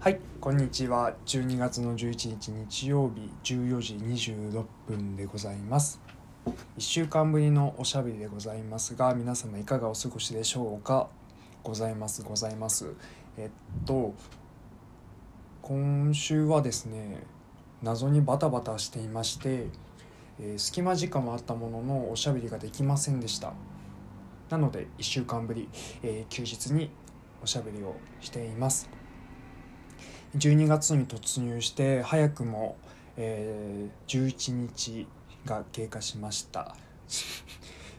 はいこんにちは。12月の11日日曜日14時26分でございます。1週間ぶりのおしゃべりでございますが皆様いかがお過ごしでしょうか？ございますございます。えっと今週はですね謎にバタバタしていまして、えー隙間時間はあったもののおしゃべりができませんでした。なので1週間ぶり、えー休日におしゃべりをしています。12月に突入して早くも、えー11日が経過しました。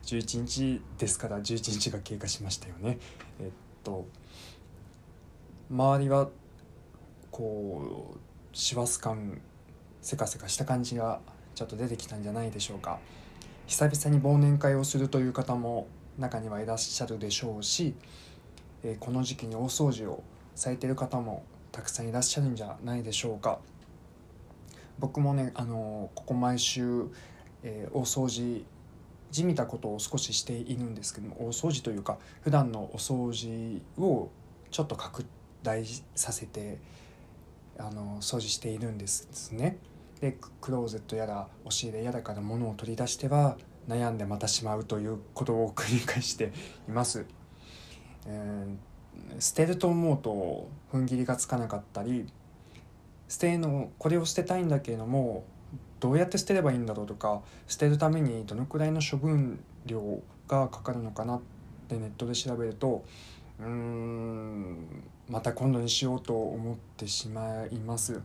11日ですから11日が経過しましたよね。えっと周りはこう師走感せかせかした感じがちょっと出てきたんじゃないでしょうか。久々に忘年会をするという方も中にはいらっしゃるでしょうし、えーこの時期に大掃除をされてる方もたくさんいらっしゃるんじゃないでしょうか僕もね、あのここ毎週、えー大掃除じみたことを少ししているんですけども大掃除というか普段のお掃除をちょっと拡大させてあの掃除しているんですね。でククローゼットやら押し入れやらから物を取り出しては悩んでまたしまうということを繰り返しています。えー捨てると思うと踏ん切りがつかなかったり捨てのこれを捨てたいんだけれどもどうやって捨てればいいんだろうとか捨てるためにどのくらいの処分量がかかるのかなってネットで調べるとうーんまた今度にしようと思ってしまいます。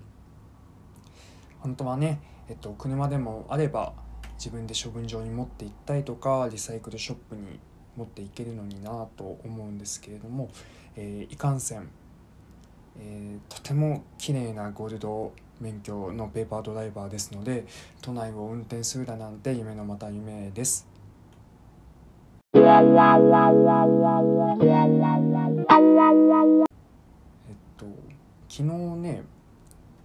本当はね、えっと、車でもあれば自分で処分場に持って行ったりとかリサイクルショップに持っていけるのになと思うんですけれども、えーいかんせん、えーとても綺麗なゴールド免許のペーパードライバーですので都内を運転するだなんて夢のまた夢です。えっと昨日ね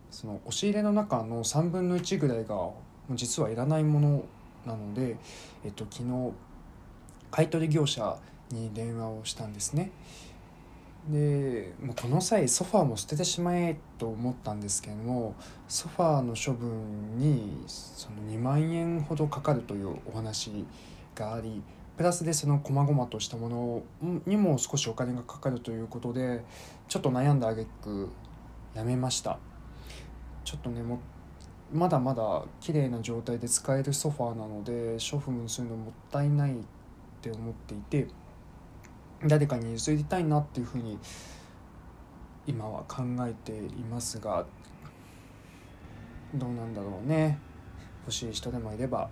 その押し入れの中の3分の1ぐらいがもう実はいらないものなので、えっと、昨日買取業者に電話をしたんですね。でもうこの際ソファーも捨ててしまえと思ったんですけどもソファーの処分にその2万円ほどかかるというお話がありプラスでその細々としたものにも少しお金がかかるということでちょっと悩んだ挙句やめました。ちょっとねもまだまだ綺麗な状態で使えるソファーなので処分するのもったいないって思っていて誰かに譲りたいなっていうふうに今は考えていますがどうなんだろうね。欲しい人でもいれば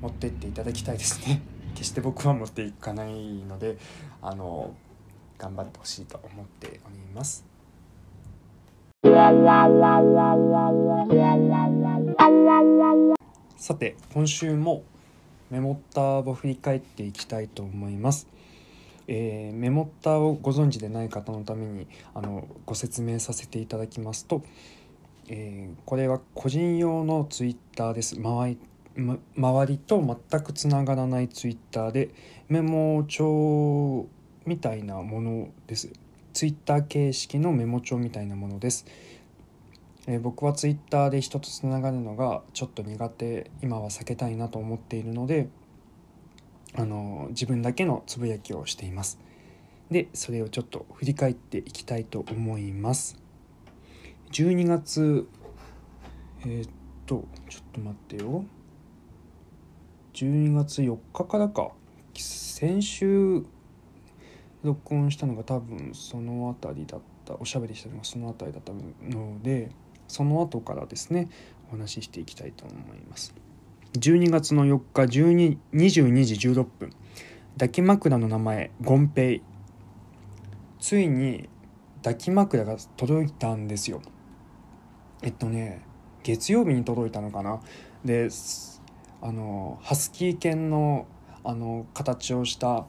持ってっていただきたいですね。決して僕は持っていかないのであの頑張ってほしいと思っております。さて今週もメモッターを振り返っていきたいと思います、えーメモッターをご存知でない方のためにあのご説明させていただきますと、えーこれは個人用のツイッターです。周り周りと全くつながらないツイッターでメモ帳みたいなものです。ツイッター形式のメモ帳みたいなものです、えー僕はツイッターで人とつながるのがちょっと苦手今は避けたいなと思っているのであの自分だけのつぶやきをしています。でそれをちょっと振り返っていきたいと思います。12月えーっとちょっと待ってよ。12月4日からか。先週録音したのが多分その辺りだった。おしゃべりしたのがその辺りだったのでその後からですねお話ししていきたいと思います。12月の4日12 22時16分抱き枕の名前ゴンペイ。ついに抱き枕が届いたんですよ。えっとね月曜日に届いたのかな。であのハスキー犬のあの形をした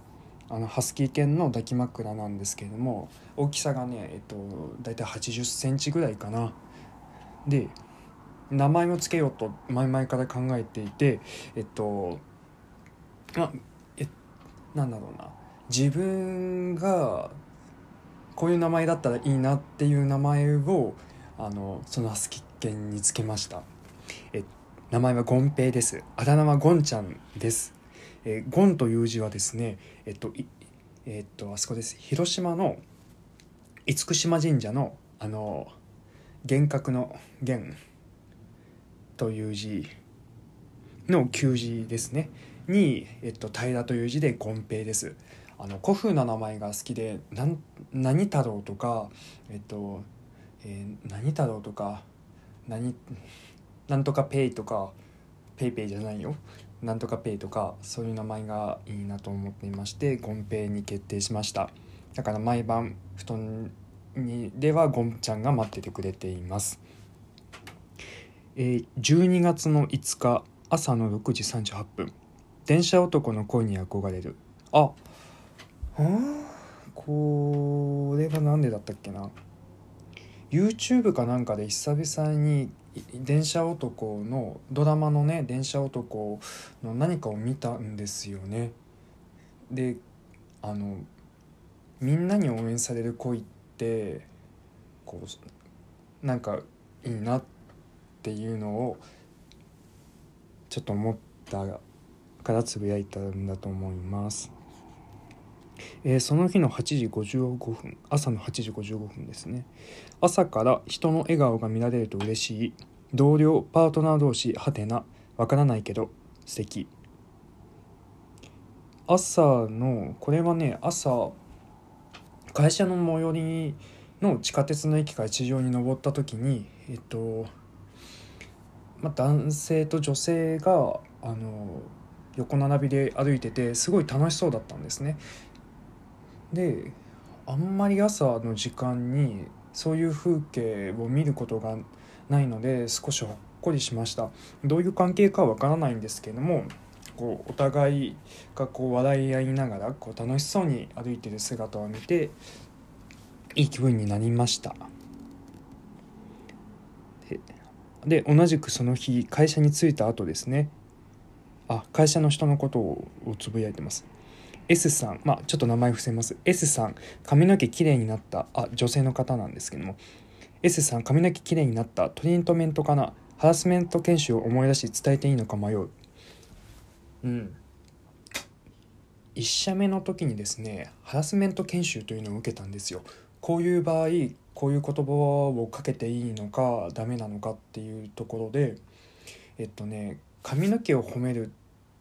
あのハスキー犬の抱き枕なんですけれども大きさがねえっと大体8 0センチぐらいかな。で名前を付けようと前々から考えていてえっとあえなんだろうな。自分がこういう名前だったらいいなっていう名前をあのそのハスキ犬につけました。え名前はゴンペイです。あだ名はゴンちゃんです。えゴンという字はですねえっとえっとあそこです。広島の厳島神社のあの幻覚の幻という字の旧字ですね。に、えっと、平という字で権平です。あの古風な名前が好きでなん何太郎とかえっと、えー、何太郎とか何なんとかペイとかペイペイじゃないよ。なんとかペイとかそういう名前がいいなと思っていましてゴンペイに決定しました。だから毎晩布団にではゴンちゃんが待っててくれています。え、12月の5日朝の6時38分電車男の恋に憧れる。ああこれは何でだったっけな。YouTube かなんかで久々に電車男のドラマのね電車男の何かを見たんですよね。であのみんなに応援される恋ってこうなんかいいなっていうのをちょっと思ったからつぶやいたんだと思います。えー、その日の8時55分朝の8時55分ですね。朝から人の笑顔が見られると嬉しい。同僚パートナー同士はてな。わからないけど素敵。朝のこれはね朝会社の最寄りの地下鉄の駅から地上に登った時にえっとまあ、男性と女性があの横並びで歩いててすごい楽しそうだったんですね。であんまり朝の時間にそういう風景を見ることがないので少しほっこりしましたどういう関係かはわからないんですけれどもこうお互いがこう笑い合いながらこう楽しそうに歩いてる姿を見ていい気分になりました。で同じくその日会社に着いた後ですね。あ会社の人のことをつぶやいてます。S さんまあちょっと名前伏せます。S さん髪の毛きれいになった。あ女性の方なんですけども。S さん髪の毛きれいになった。トリートメントかな。ハラスメント研修を思い出し伝えていいのか迷う。うん。1社目の時にですねハラスメント研修というのを受けたんですよ。こういう場合こういう言葉をかけていいのかダメなのかっていうところでえっとね髪の毛を褒める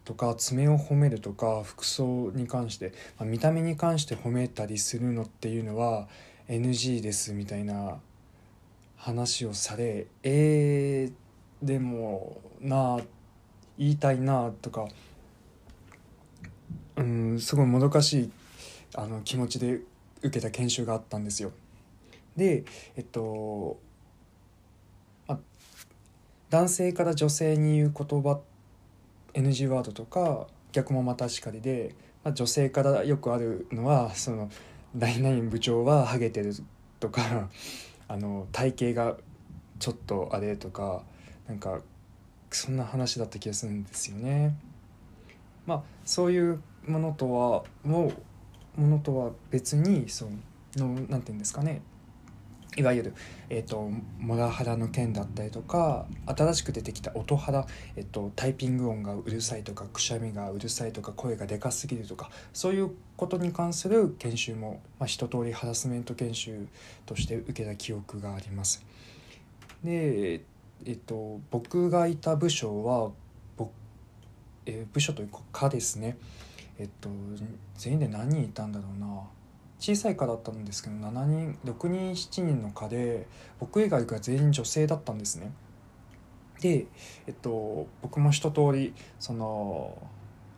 とか爪を褒めるとか服装に関して、まあ、見た目に関して褒めたりするのっていうのは NG ですみたいな話をされえー、でもなあ言いたいなとかうんすごいもどかしいあの気持ちで受けた研修があったんですよ。でえっとあ男性から女性に言う言葉 NG ワードとか逆もまたしかりで、まあ、女性からよくあるのはその「何々部長はハゲてる」とかあの体型がちょっとあれとかなんかそんな話だった気がするんですよね。まあそういうものとはもうものとは別にそのなんて言うんですかねいわゆる、えーと、モラハラの件だったりとか新しく出てきた音ハラ、えーと、タイピング音がうるさいとかくしゃみがうるさいとか声がでかすぎるとかそういうことに関する研修も、まあ、一通りハラスメント研修として受けた記憶があります。で、えーと、僕がいた部署はえー、部署というか課ですねえっと全員で何人いたんだろうな小さい課だったんですけど7人6人7人の課で僕以外が全員女性だったんですね。で、えっと、僕も一通りその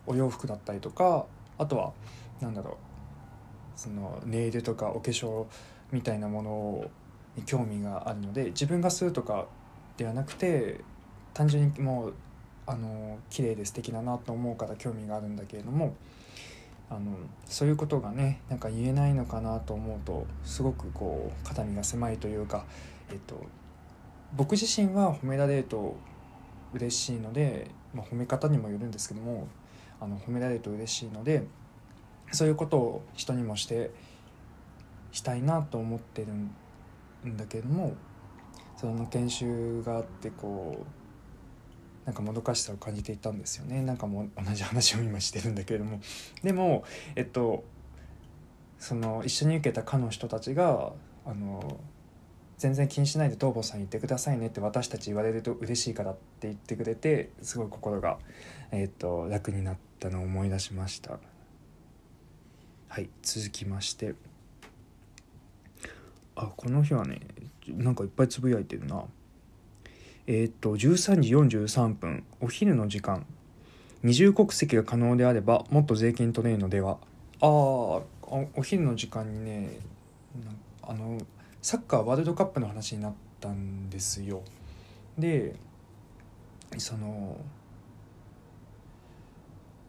お洋服だったりとかあとは何だろうそのネイルとかお化粧みたいなものに興味があるので自分がするとかではなくて単純にもうあの綺麗で素敵だなと思うから興味があるんだけれどもあのそういうことがねなんか言えないのかなと思うとすごくこう肩身が狭いというか、えっと、僕自身は褒められると嬉しいので、まあ、褒め方にもよるんですけどもあの褒められると嬉しいのでそういうことを人にもしてしたいなと思ってるんだけどもその研修があってこうなんかもどかしさを感じていたんですよね。なんかもう同じ話を今してるんだけれども。でもえっとその一緒に受けた科の人たちがあの全然気にしないで東坊さん言ってくださいねって私たち言われると嬉しいからって言ってくれてすごい心が、えーと、と楽になったのを思い出しました。はい続きまして。あこの日はねなんかいっぱいつぶやいてるな。えっ、と13時43分お昼の時間。二重国籍が可能であればもっと税金取れるのでは。ああお昼の時間にねあのサッカーワールドカップの話になったんですよ。でその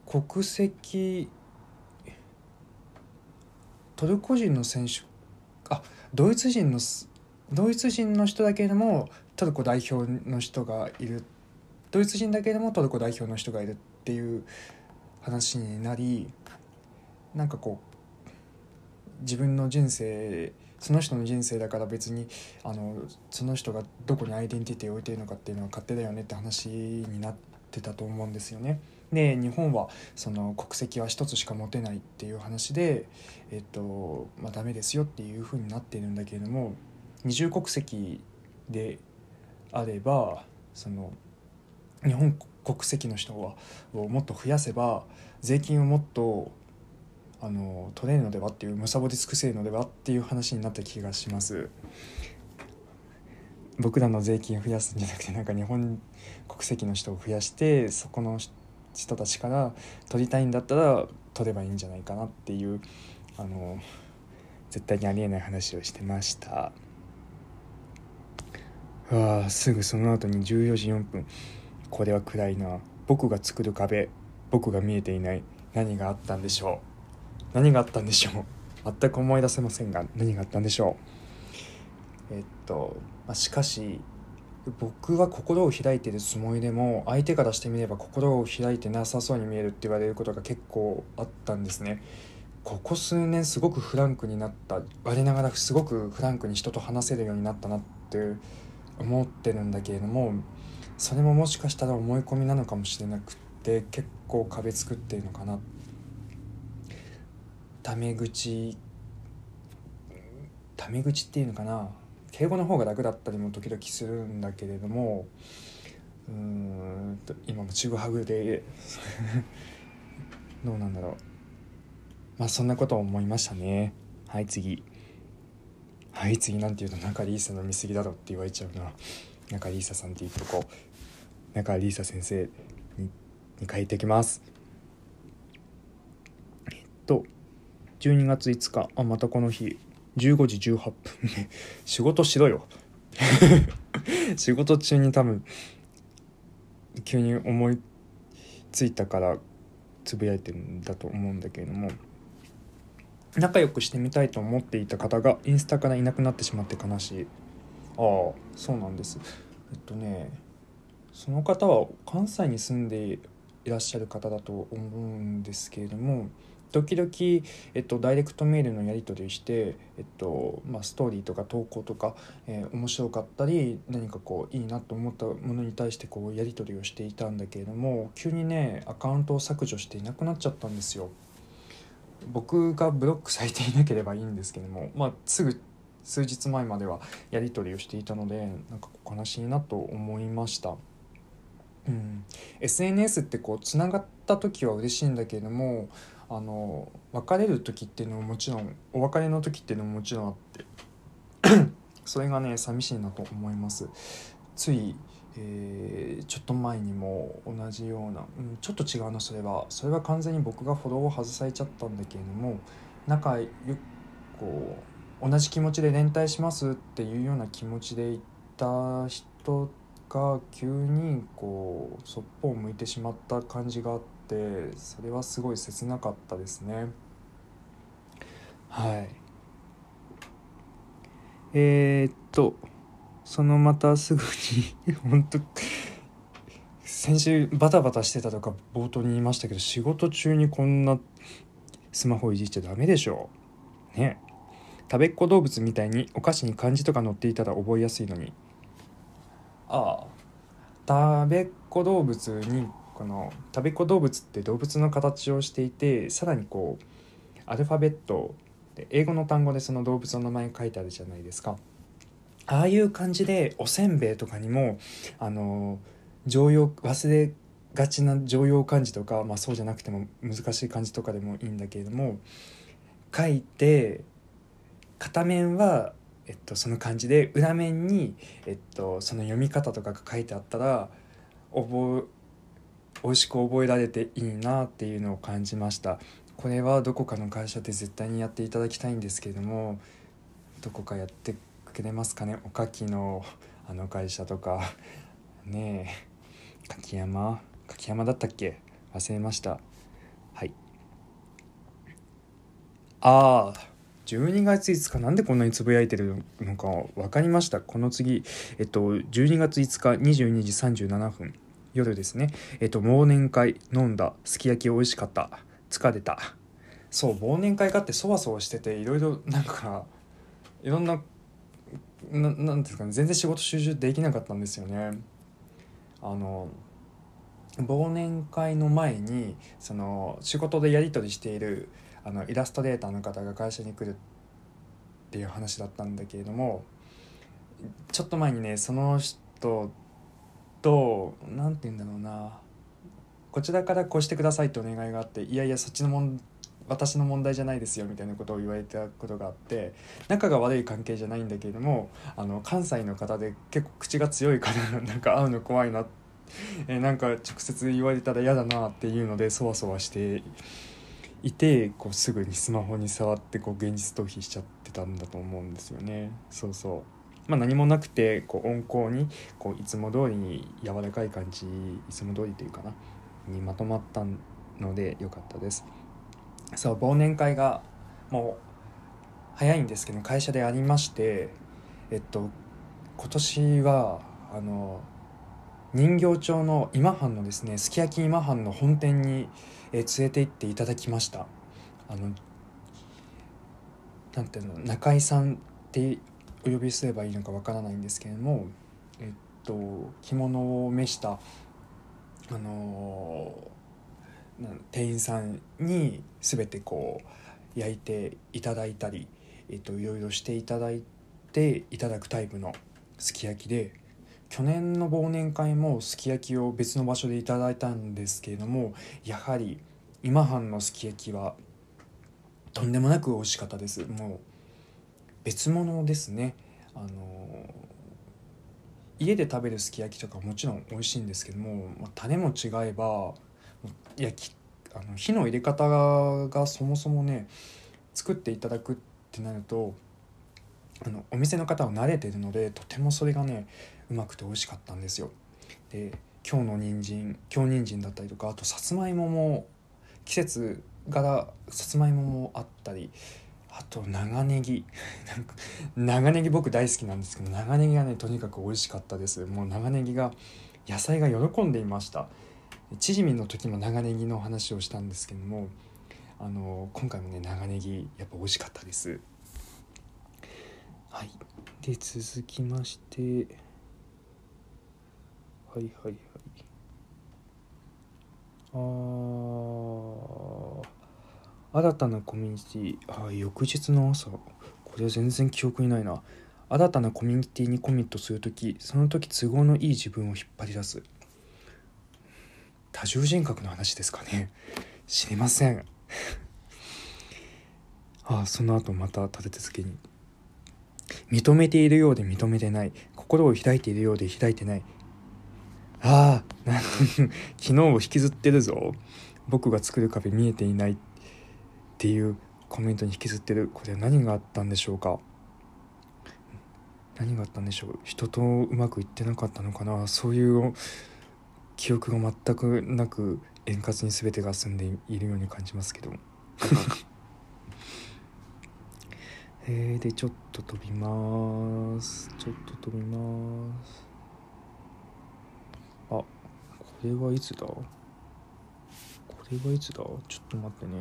国籍トルコ人の選手あドイツ人のドイツ人の人だけれどもトルコ代表の人がいるドイツ人だけでもトルコ代表の人がいるっていう話になりなんかこう自分の人生その人の人生だから別にあのその人がどこにアイデンティティを置いているのかっていうのは勝手だよねって話になってたと思うんですよね。で日本はその国籍は一つしか持てないっていう話で、えっとまあ、ダメですよっていうふうになってるんだけれども二重国籍であればその日本国籍の人はをもっと増やせば税金をもっとあの取れるのではっていう貪り尽くせるのではっていう話になった気がします。僕らの税金を増やすんじゃなくてなんか日本国籍の人を増やしてそこの人人たちから取りたいんだったら取ればいいんじゃないかなっていうあの絶対にありえない話をしてました。わあすぐその後に14時4分。これは暗いな。僕が作る壁。僕が見えていない。何があったんでしょう。何があったんでしょう。全く思い出せませんが何があったんでしょう。えっと、まあ、しかし僕は心を開いてるつもりでも相手からしてみれば心を開いてなさそうに見えるって言われることが結構あったんですね。ここ数年すごくフランクになった。我ながらすごくフランクに人と話せるようになったなって思ってるんだけれどもそれももしかしたら思い込みなのかもしれなくって結構壁作ってるのかな。タメ口タメ口っていうのかな。敬語の方が楽だったりも時々するんだけれどもうん今もちぐはぐで どうなんだろう。まあそんなことを思いましたね。はい次。はい次なんて言うと中リーサの見過ぎだろって言われちゃうな。中リーサさんって言っとこう。中リーサ先生にに書いてきます。えっと12月5日。あまたこの日。15時18分仕事しろよ。仕事中に多分急に思いついたからつぶやいてるんだと思うんだけれども仲良くしてみたいと思っていた方がインスタからいなくなってしまって悲しい。ああそうなんです。えっとねその方は関西に住んでいらっしゃる方だと思うんですけれども時々、えっと、ダイレクトメールのやり取りして、えっとまあ、ストーリーとか投稿とか、えー、面白かったり何かこういいなと思ったものに対してこうやり取りをしていたんだけれども急にねアカウントを削除していなくなっちゃったんですよ。僕がブロックされていなければいいんですけども、まあ、すぐ数日前まではやり取りをしていたのでなんか悲しいなと思いました。うん、SNS ってこうつながった時は嬉しいんだけれどもあの別れる時っていうのももちろんお別れの時っていうのももちろんあって それがね寂しいなと思います。つい、えー、ちょっと前にも同じような、うん、ちょっと違うなそれは。それは完全に僕がフォローを外されちゃったんだけれども仲良くこう同じ気持ちで連帯しますっていうような気持ちでいた人が急にこうそっぽを向いてしまった感じがあってってそれはすごい切なかったですね。はい。えー、っとそのまたすぐに 本当先週バタバタしてたとか冒頭に言いましたけど仕事中にこんなスマホいじっちゃダメでしょ。ね。食べっ子動物みたいにお菓子に漢字とか載っていたら覚えやすいのに。ああ。食べっ子動物にこの食べっ子動物って動物の形をしていてさらにこうアルファベットで英語の単語でその動物の名前書いてあるじゃないですか。ああいう感じでおせんべいとかにもあの常用忘れがちな常用漢字とか、まあ、そうじゃなくても難しい漢字とかでもいいんだけれども書いて片面は、えっと、その漢字で裏面に、えっと、その読み方とかが書いてあったら覚え美味しく覚えられていいなっていうのを感じました。これはどこかの会社で絶対にやっていただきたいんですけれどもどこかやってくれますかね？おかきのあの会社とか。ねえ。柿山？柿山だったっけ？忘れました。はい。ああ12月5日。なんでこんなにつぶやいてるのか分かりました。この次えっと12月5日22時37分。夜ですね。えっと忘年会飲んだすき焼き美味しかった疲れた。そう忘年会があってそわそわしてていろいろなんかいろんなななんですかね全然仕事集中できなかったんですよね。あの忘年会の前にその仕事でやり取りしているあのイラストレーターの方が会社に来るっていう話だったんだけれどもちょっと前にねその人と何て言うんだろうな。こちらからこうしてくださいってお願いがあっていやいやそっちのもん私の問題じゃないですよみたいなことを言われたことがあって仲が悪い関係じゃないんだけれどもあの関西の方で結構口が強いから なんか会うの怖いなえなんか直接言われたら嫌だなっていうのでそわそわしていてこうすぐにスマホに触ってこう現実逃避しちゃってたんだと思うんですよね。そうそう。まあ何もなくてこう温厚にこういつも通りに柔らかい感じいつも通りというかなにまとまったので良かったです。そう忘年会がもう早いんですけど会社でありましてえっと今年はあの人形町の今半のですねすき焼き今半の本店に、え連れて行っていただきました。あのなんていうの中井さんって呼びすればいいのかわからないんですけれどもえっと着物を召したあの店員さんに全てこう焼いていただいたり、えっと、いろいろしていただいていただくタイプのすき焼きで去年の忘年会もすき焼きを別の場所でいただいたんですけれどもやはり今半のすき焼きはとんでもなく美味しかったです。もう別物ですねあの家で食べるすき焼きとかもちろん美味しいんですけども、まあ、種も違えば焼きあの火の入れ方がそもそもね作っていただくってなるとあのお店の方は慣れてるのでとてもそれがねうまくて美味しかったんですよ。で今日の人参京人参だったりとかあとさつまいもも季節柄さつまいももあったりあと長ネギ。長ネギ僕大好きなんですけど長ネギがねとにかく美味しかったです。もう長ネギが野菜が喜んでいました。チヂミの時も長ネギの話をしたんですけどもあの今回もね長ネギやっぱ美味しかったです。はい。で続きまして。はいはいはい。あー。新たなコミュニティあ翌日の朝これ全然記憶にないな。新たなコミュニティにコミットする時その時都合のいい自分を引っ張り出す。多重人格の話ですかね。知りません。ああその後また立て続けに。認めているようで認めてない。心を開いているようで開いてない。ああ昨日を引きずってるぞ。僕が作る壁見えていない。っていうコメントに引きずってるこれは何があったんでしょうか？何があったんでしょう？人とうまくいってなかったのかな？そういう記憶が全くなく円滑に全てが進んでいるように感じますけど。えー、でちょっと飛びます。ちょっと飛びます。あこれはいつだ？これはいつだ？ちょっと待ってね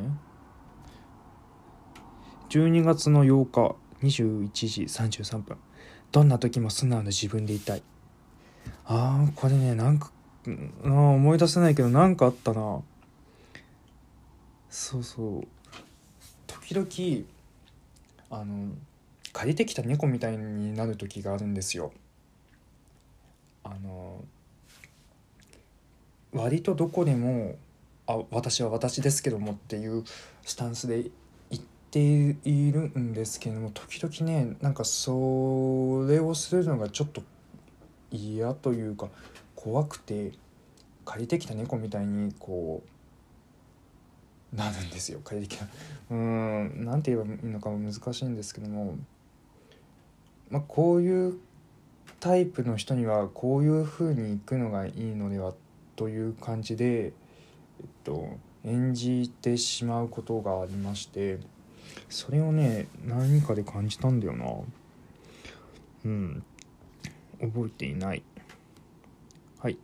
12月の8日21時33分。どんな時も素直な自分でいたい。あーこれねなんかあ思い出せないけどなんかあったな。そうそう。時々あの借りてきた猫みたいになる時があるんですよ。あの割とどこでも「あ私は私ですけども」っていうスタンスでっているんですけども時々ねなんかそれをするのがちょっと嫌というか怖くて借りてきた猫みたいにこうなるんですよ。借りてきた。うんなんて言えばいいのか難しいんですけどもまあこういうタイプの人にはこういう風に行くのがいいのではという感じで、えっと、演じてしまうことがありましてそれをね何かで感じたんだよな。うん。覚えていない。はい、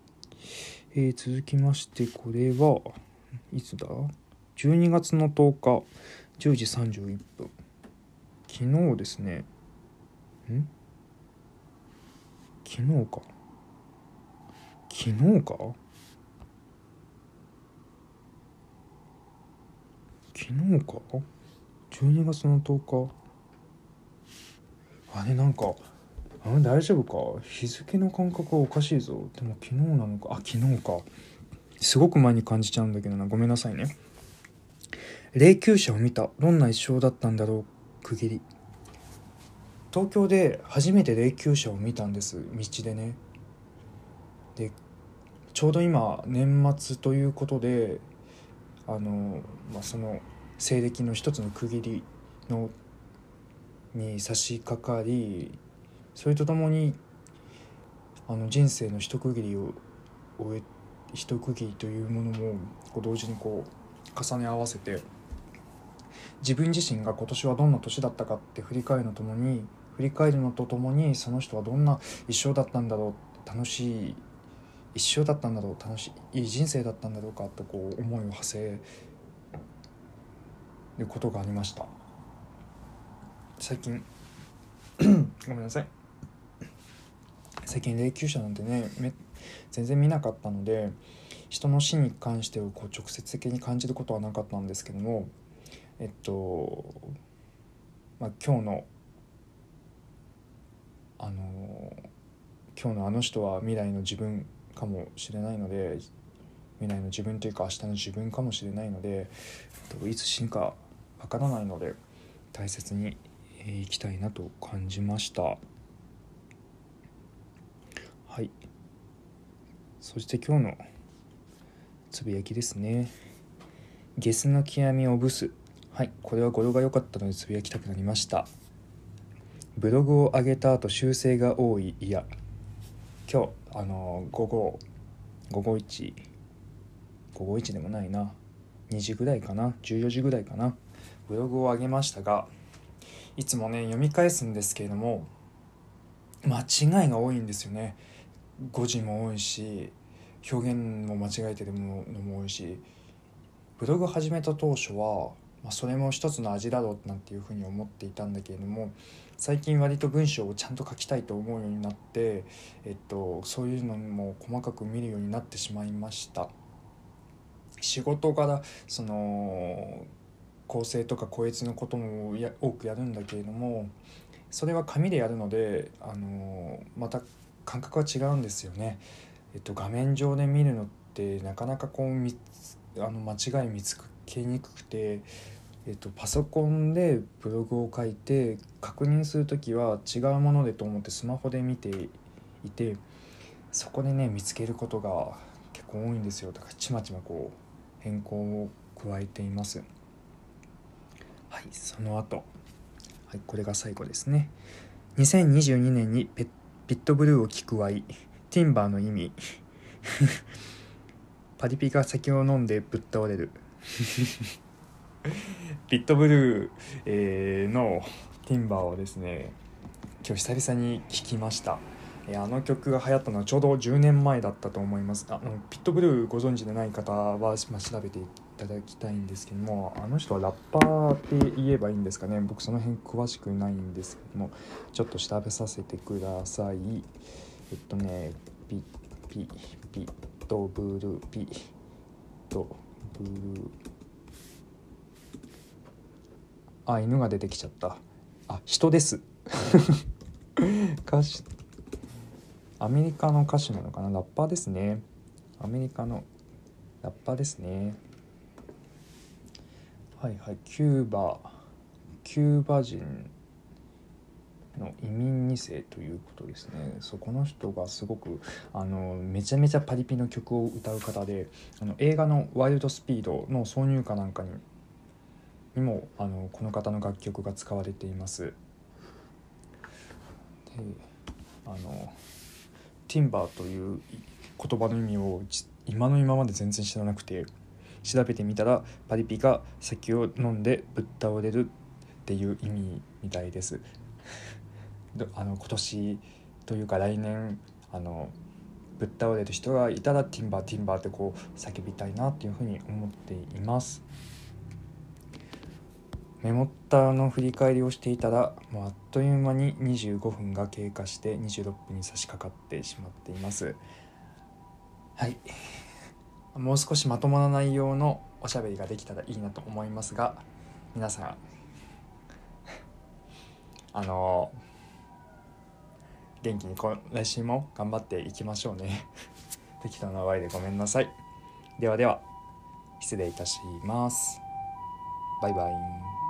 えー続きましてこれはいつだ？12月の10日。10時31分。昨日ですね。ん？昨日か。昨日か？昨日か？12月の10日あれなんかあ大丈夫か？日付の感覚はおかしいぞ。でも昨日なのか。あ昨日か。すごく前に感じちゃうんだけどな。ごめんなさいね。霊柩車を見た。どんな一生だったんだろう。区切り。東京で初めて霊柩車を見たんです。道でね。でちょうど今年末ということであの、まあ、その西暦の一つの区切りのに差し掛かりそれとともにあの人生の一区切りを終え一区切りというものもこう同時にこう重ね合わせて自分自身が今年はどんな年だったかって振り返るのともに振り返るのとともにその人はどんな一生だったんだろう楽しい一生だったんだろう楽しいいい人生だったんだろうかとこう思いを馳せることがありました。最近 ごめんなさい。最近霊柩車なんてねめ全然見なかったので人の死に関してをこう直接的に感じることはなかったんですけどもえっと、まあ、今日のあの今日のあの人は未来の自分かもしれないので未来の自分というか明日の自分かもしれないのでえっといつ死ぬかわからないので大切にえー生きたいなと感じました。はい。そして今日のつぶやきですね。ゲスの極みをブス。はい。これは語呂が良かったのでつぶやきたくなりました。ブログを上げた後修正が多い。いや。今日あの午後午後1午後1でもないな。2時ぐらいかな。14時ぐらいかな。ブログを上げましたがいつもね読み返すんですけれども間違いが多いんですよね。語字も多いし表現も間違えてるものも多いしブログ始めた当初は、まあ、それも一つの味だろうなんていうふうに思っていたんだけれども最近割と文章をちゃんと書きたいと思うようになって、えっと、そういうのも細かく見るようになってしまいました。仕事からその構成とか校閲のこともや多くやるんだけれどもそれは紙でやるのであのまた感覚は違うんですよね。えっと、画面上で見るのってなかなかこう見あの間違い見つけにくくて、えっと、パソコンでブログを書いて確認する時は違うものでと思ってスマホで見ていてそこでね見つけることが結構多いんですよだからちまちまこう変更を加えています。はい、その後、はい、これが最後ですね。2022年にペピットブルーを聞くワイ、ティンバーの意味、パリピが酒を飲んでぶっ倒れる。ピットブルー、えーのティンバーをですね、今日久々に聴きました。あの曲が流行ったのはちょうど10年前だったと思います。あのピットブルーご存知でない方は、まあ、調べてただきたいんですけどもあの人はラッパーって言えばいいんですかね？僕その辺詳しくないんですけどもちょっと調べさせてください。えっとねピピピとブルピとブル。あ犬が出てきちゃった。あ人です。歌手。アメリカの歌手なのかな？ラッパーですね。アメリカのラッパーですね。はいはいキューバキューバ人の移民2世ということですね。そこの人がすごくあのめちゃめちゃパリピの曲を歌う方であの映画の「ワイルドスピード」の挿入歌なんかににもあのこの方の楽曲が使われています。であのティンバーという言葉の意味を今の今まで全然知らなくて調べてみたらパリピが酒を飲んでぶっ倒れるっていう意味みたいです。あの今年というか来年あのぶっ倒れる人がいたらティンバーティンバーってこう叫びたいなっていうふうに思っています。メモったの振り返りをしていたらもうあっという間に25分が経過して26分に差し掛かってしまっています。はい。もう少しまともな内容のおしゃべりができたらいいなと思いますが皆さん あの元気に来週も頑張っていきましょうね。適当なワイでごめんなさい。ではでは失礼いたします。バイバイ。